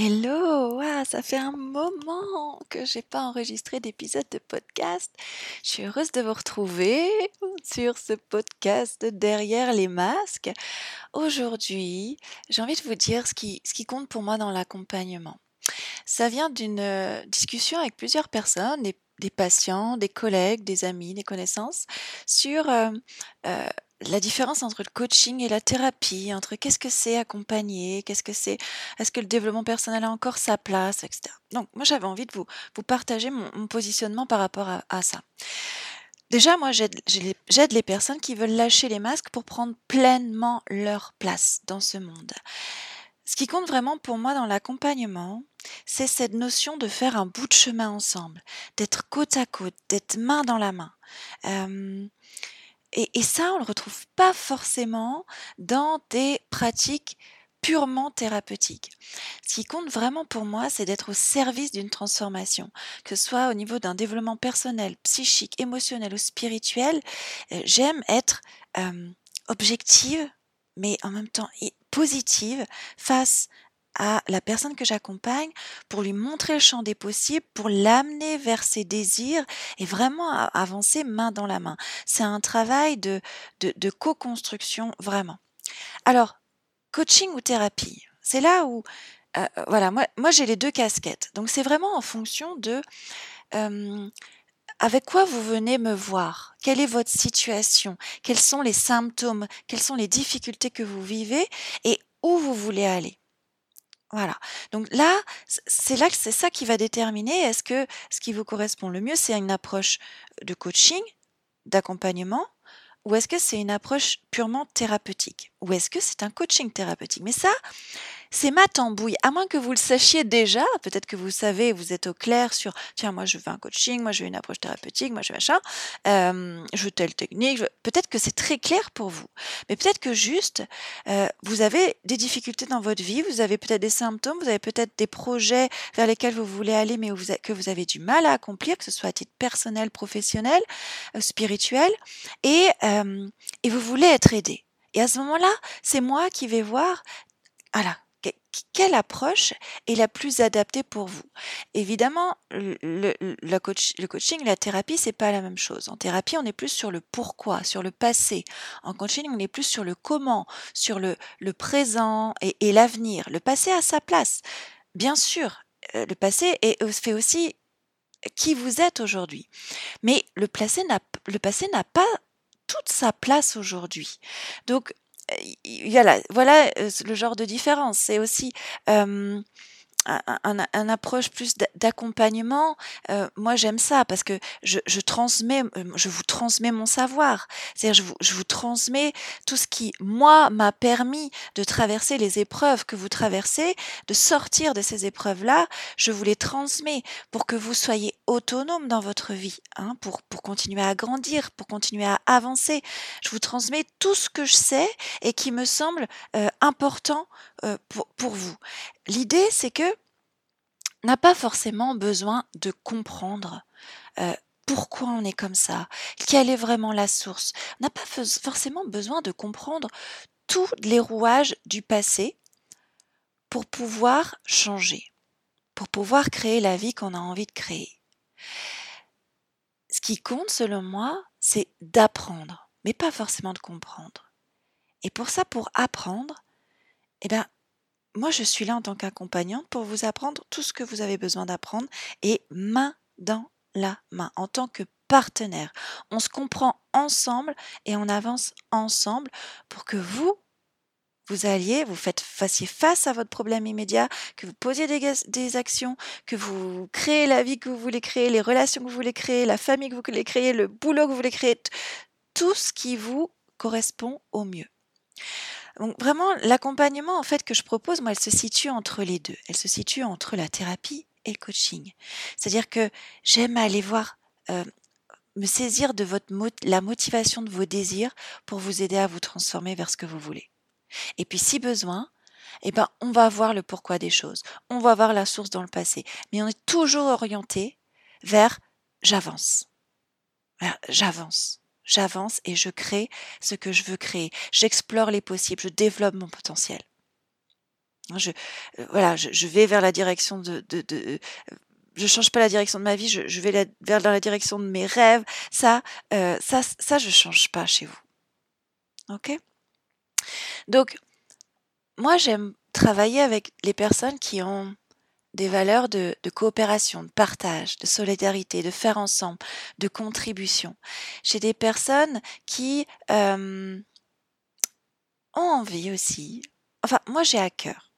Hello, ah, ça fait un moment que j'ai pas enregistré d'épisode de podcast. Je suis heureuse de vous retrouver sur ce podcast Derrière les masques. Aujourd'hui, j'ai envie de vous dire ce qui, ce qui compte pour moi dans l'accompagnement. Ça vient d'une euh, discussion avec plusieurs personnes, des, des patients, des collègues, des amis, des connaissances, sur euh, euh, la différence entre le coaching et la thérapie, entre qu'est-ce que c'est accompagner, qu'est-ce que c'est, est-ce que le développement personnel a encore sa place, etc. Donc, moi, j'avais envie de vous, partager mon, positionnement par rapport à, ça. Déjà, moi, j'aide j'ai- j'aide les personnes qui veulent lâcher les masques pour prendre pleinement leur place dans ce monde. Ce qui compte vraiment pour moi dans l'accompagnement, c'est cette notion de faire un bout de chemin ensemble, d'être côte à côte, d'être main dans la main. Euh, et, ça, on le retrouve pas forcément dans des pratiques purement thérapeutiques. Ce qui compte vraiment pour moi, c'est d'être au service d'une transformation, que ce soit au niveau d'un développement personnel, psychique, émotionnel ou spirituel. Euh, J'aime être euh, objective, mais en même temps positive face à la personne que j'accompagne pour lui montrer le champ des possibles, pour l'amener vers ses désirs et vraiment avancer main dans la main. C'est un travail de, co-construction, vraiment. Alors, coaching ou thérapie, c'est là où, euh, euh, voilà, moi, j'ai les deux casquettes. Donc c'est vraiment en fonction de avec quoi vous venez me voir, quelle est votre situation, quels sont les symptômes, quelles sont les difficultés que vous vivez? Et où vous voulez aller? Voilà. Donc là, c'est là que c'est ça qui va déterminer est-ce que ce qui vous correspond le mieux, c'est une approche de coaching, d'accompagnement, ou est-ce que c'est une approche purement thérapeutique, ou est-ce que c'est un coaching thérapeutique? Mais ça, c'est ma tambouille. À moins que vous le sachiez déjà, peut-être que vous savez, vous êtes au clair sur, tiens, moi je veux un coaching, moi je veux une approche thérapeutique, moi je veux machin, euh, je veux telle technique. veux- Peut-être que c'est très clair pour vous. Mais peut-être que juste, euh, vous avez des difficultés dans votre vie, vous avez peut-être des symptômes, vous avez peut-être des projets vers lesquels vous voulez aller, mais que vous avez du mal à accomplir, que ce soit à titre personnel, professionnel, euh, spirituel, et, euh, et vous voulez être aidé. Et à ce moment-là, c'est moi qui vais voir, voilà, que- quelle approche est la plus adaptée pour vous? Évidemment, le, le- le coach- le coaching, la thérapie, c'est pas la même chose. En thérapie, on est plus sur le pourquoi, sur le passé. En coaching, on est plus sur le comment, sur le, présent et, l'avenir. Le passé a sa place. Bien sûr, euh, le passé est- fait aussi qui vous êtes aujourd'hui. Mais le passé n'a pas toute sa place aujourd'hui. Donc euh, voilà, voilà euh, le genre de différence. C'est aussi euh, un, approche plus d'a- d'accompagnement, euh, moi j'aime ça parce que je, transmets, euh, je vous transmets mon savoir. C'est-à-dire je vous, je vous transmets tout ce qui moi m'a permis de traverser les épreuves que vous traversez, de sortir de ces épreuves-là. Je vous les transmets pour que vous soyez autonome dans votre vie, hein, pour pour continuer à grandir, pour continuer à avancer. Je vous transmets tout ce que je sais et qui me semble euh, important euh, pour, vous. L'idée, c'est que n'a pas forcément besoin de comprendre euh, pourquoi on est comme ça, quelle est vraiment la source. N'a pas forcément besoin de comprendre tous les rouages du passé pour pouvoir changer, pour pouvoir créer la vie qu'on a envie de créer. Ce qui compte, selon moi, c'est d'apprendre, mais pas forcément de comprendre. Et pour ça, pour apprendre, eh ben, moi, je suis là en tant qu'accompagnante pour vous apprendre tout ce que vous avez besoin d'apprendre et main dans la main, en tant que partenaire. On se comprend ensemble et on avance ensemble pour que vous, vous alliez, vous faites, fassiez face à votre problème immédiat, que vous posiez des, des actions, que vous créez la vie que vous voulez créer, les relations que vous voulez créer, la famille que vous voulez créer, le boulot que vous voulez créer, tout ce qui vous correspond au mieux. Donc vraiment, l'accompagnement en fait que je propose, moi, elle se situe entre les deux. Elle se situe entre la thérapie et le coaching. C'est-à-dire que j'aime aller voir, euh, me saisir de votre mot- la motivation de vos désirs pour vous aider à vous transformer vers ce que vous voulez. Et puis, si besoin, eh ben, on va voir le pourquoi des choses. On va voir la source dans le passé. Mais on est toujours orienté vers j'avance. J'avance. J'avance et je crée ce que je veux créer. J'explore les possibles. Je développe mon potentiel. Je, euh, voilà, je, vais vers la direction de, de je change pas la direction de ma vie, je, vais vers dans la direction de mes rêves. Ça, euh, ça, ça, je change pas chez vous. Ok? Donc, moi, j'aime travailler avec les personnes qui ont des valeurs de, coopération, de partage, de solidarité, de faire ensemble, de contribution. J'ai des personnes qui euh, ont envie aussi, enfin moi j'ai à cœur,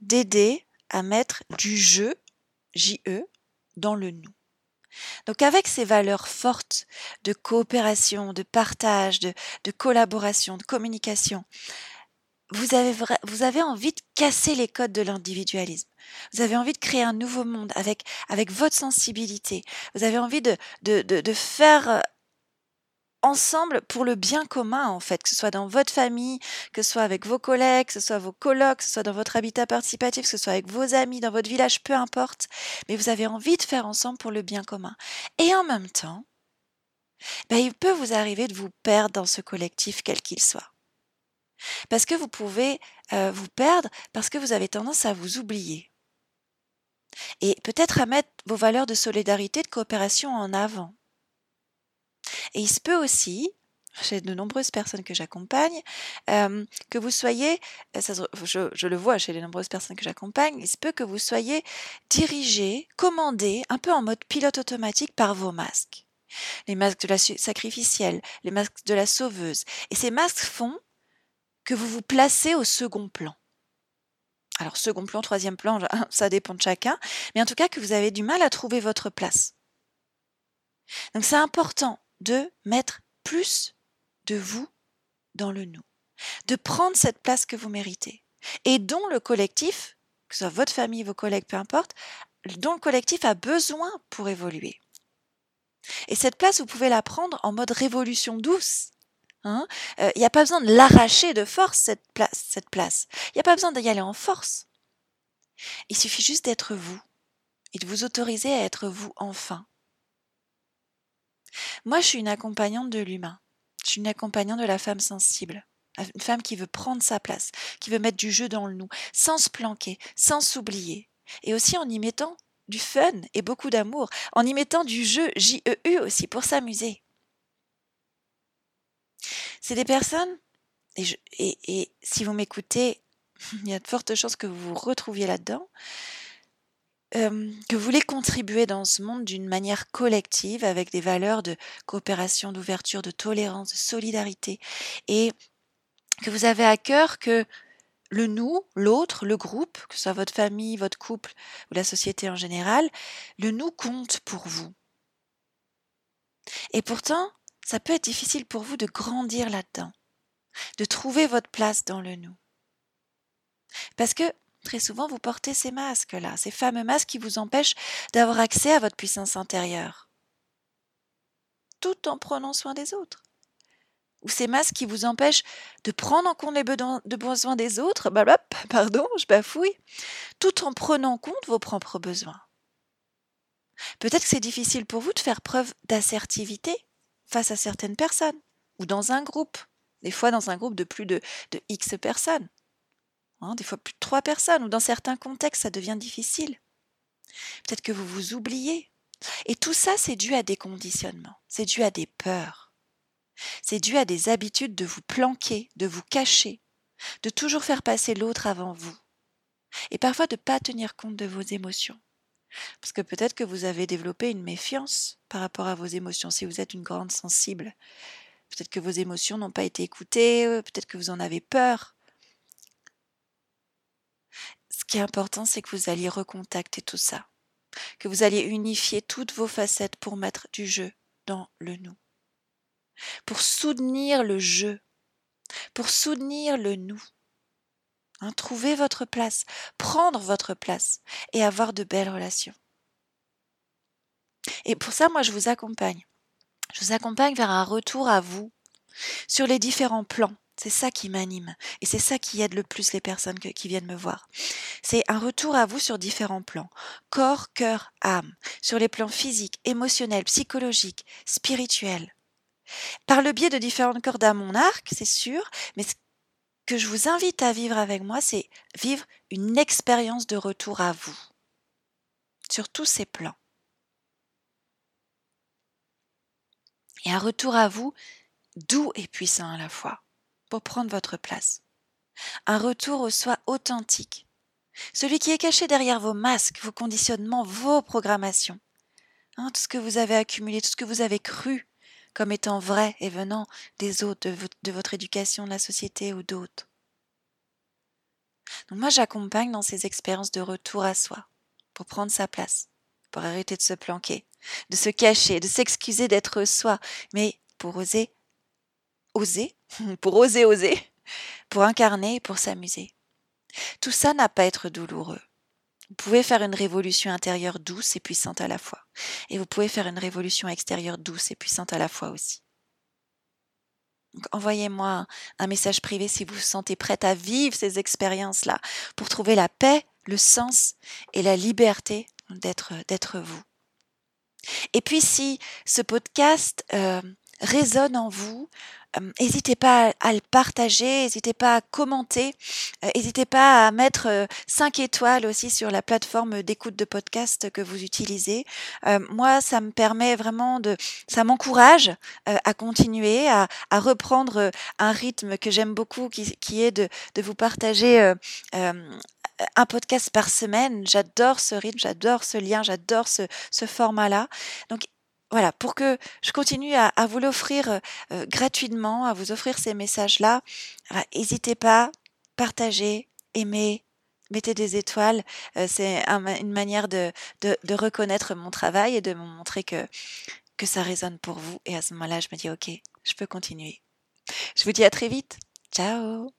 d'aider à mettre du jeu, J-E, dans le nous. Donc avec ces valeurs fortes de coopération, de partage, de collaboration, de communication, vous avez, vous avez envie de casser les codes de l'individualisme. Vous avez envie de créer un nouveau monde avec, avec votre sensibilité. Vous avez envie de, de, de, de faire euh, ensemble pour le bien commun, en fait, que ce soit dans votre famille, que ce soit avec vos collègues, que ce soit vos colocs, que ce soit dans votre habitat participatif, que ce soit avec vos amis, dans votre village, peu importe. Mais vous avez envie de faire ensemble pour le bien commun. Et en même temps, ben, il peut vous arriver de vous perdre dans ce collectif, quel qu'il soit. Parce que vous pouvez euh, vous perdre parce que vous avez tendance à vous oublier. Et peut-être à mettre vos valeurs de solidarité, de coopération en avant. Et il se peut aussi, chez de nombreuses personnes que j'accompagne, euh, que vous soyez, euh, je, je, le vois chez les nombreuses personnes que j'accompagne, il se peut que vous soyez dirigé, commandé, un peu en mode pilote automatique par vos masques. Les masques de la sacrificielle, les masques de la sauveuse. Et ces masques font que vous vous placez au second plan. Alors second plan, troisième plan, ça dépend de chacun, mais en tout cas que vous avez du mal à trouver votre place. Donc c'est important de mettre plus de vous dans le nous, de prendre cette place que vous méritez et dont le collectif, que ce soit votre famille, vos collègues, peu importe, dont le collectif a besoin pour évoluer. Et cette place, vous pouvez la prendre en mode révolution douce. Hein. Euh, il n'y a pas besoin de l'arracher de force, cette place. Cette place. Il n'y a pas besoin d'y aller en force. Il suffit juste d'être vous et de vous autoriser à être vous enfin. Moi, je suis une accompagnante de l'humain. Je suis une accompagnante de la femme sensible. Une femme qui veut prendre sa place, qui veut mettre du jeu dans le nous, sans se planquer, sans s'oublier. Et aussi en y mettant du fun et beaucoup d'amour, en y mettant du jeu J-E-U aussi pour s'amuser. C'est des personnes, et, si vous m'écoutez, il y a de fortes chances que vous vous retrouviez là-dedans, euh, que vous voulez contribuer dans ce monde d'une manière collective, avec des valeurs de coopération, d'ouverture, de tolérance, de solidarité, et que vous avez à cœur que le nous, l'autre, le groupe, que ce soit votre famille, votre couple ou la société en général, le nous compte pour vous. Et pourtant, ça peut être difficile pour vous de grandir là-dedans, de trouver votre place dans le nous. Parce que très souvent, vous portez ces masques-là, ces fameux masques qui vous empêchent d'avoir accès à votre puissance intérieure, tout en prenant soin des autres. Ou ces masques qui vous empêchent de prendre en compte les besoins des autres, bah, pardon, je bafouille, tout en prenant en compte vos propres besoins. Peut-être que c'est difficile pour vous de faire preuve d'assertivité face à certaines personnes ou dans un groupe, des fois dans un groupe de plus de, X personnes, hein, des fois plus de trois personnes, ou dans certains contextes, ça devient difficile. Peut-être que vous vous oubliez. Et tout ça, c'est dû à des conditionnements, c'est dû à des peurs, c'est dû à des habitudes de vous planquer, de vous cacher, de toujours faire passer l'autre avant vous, et parfois de ne pas tenir compte de vos émotions. Parce que peut-être que vous avez développé une méfiance par rapport à vos émotions si vous êtes une grande sensible. Peut-être que vos émotions n'ont pas été écoutées, euh, peut-être que vous en avez peur. Ce qui est important, c'est que vous alliez recontacter tout ça, que vous alliez unifier toutes vos facettes pour mettre du jeu dans le nous, pour soutenir le jeu, pour soutenir le nous. Hein, trouver votre place, prendre votre place et avoir de belles relations. Et pour ça, moi, je vous accompagne. Je vous accompagne vers un retour à vous sur les différents plans. C'est ça qui m'anime et c'est ça qui aide le plus les personnes qui viennent me voir. C'est un retour à vous sur différents plans. Corps, cœur, âme. Sur les plans physiques, émotionnels, psychologiques, spirituels. Par le biais de différentes cordes à mon arc, c'est sûr, mais que je vous invite à vivre avec moi, c'est vivre une expérience de retour à vous sur tous ces plans. Et un retour à vous doux et puissant à la fois, pour prendre votre place. Un retour au soi authentique, celui qui est caché derrière vos masques, vos conditionnements, vos programmations. Hein, tout ce que vous avez accumulé, tout ce que vous avez cru comme étant vrai et venant des autres, de, votre éducation, de la société ou d'autres. Donc moi j'accompagne dans ces expériences de retour à soi, pour prendre sa place, pour arrêter de se planquer, de se cacher, de s'excuser d'être soi, mais pour oser, oser, pour oser oser, pour incarner, pour s'amuser. Tout ça n'a pas à être douloureux. Vous pouvez faire une révolution intérieure douce et puissante à la fois. Et vous pouvez faire une révolution extérieure douce et puissante à la fois aussi. Envoyez-moi un message privé si vous vous sentez prête à vivre ces expériences-là pour trouver la paix, le sens et la liberté d'être, vous. Et puis si ce podcast euh, résonne en vous, N'hésitez pas à, le partager, n'hésitez pas à commenter, n'hésitez pas à mettre 5 étoiles aussi sur la plateforme d'écoute de podcast que vous utilisez. moi, ça me permet vraiment de, ça m'encourage à continuer, à, reprendre un rythme que j'aime beaucoup, qui, est de, de vous partager un podcast par semaine. J'adore ce rythme, j'adore ce lien, j'adore ce, ce format-là. Donc, voilà, pour que je continue à, vous l'offrir euh, gratuitement, à vous offrir ces messages-là, n'hésitez pas, partagez, aimez, mettez des étoiles. Euh, c'est une manière de, de, de, reconnaître mon travail et de me montrer que, que ça résonne pour vous. Et à ce moment-là, je me dis, OK, je peux continuer. Je vous dis à très vite. Ciao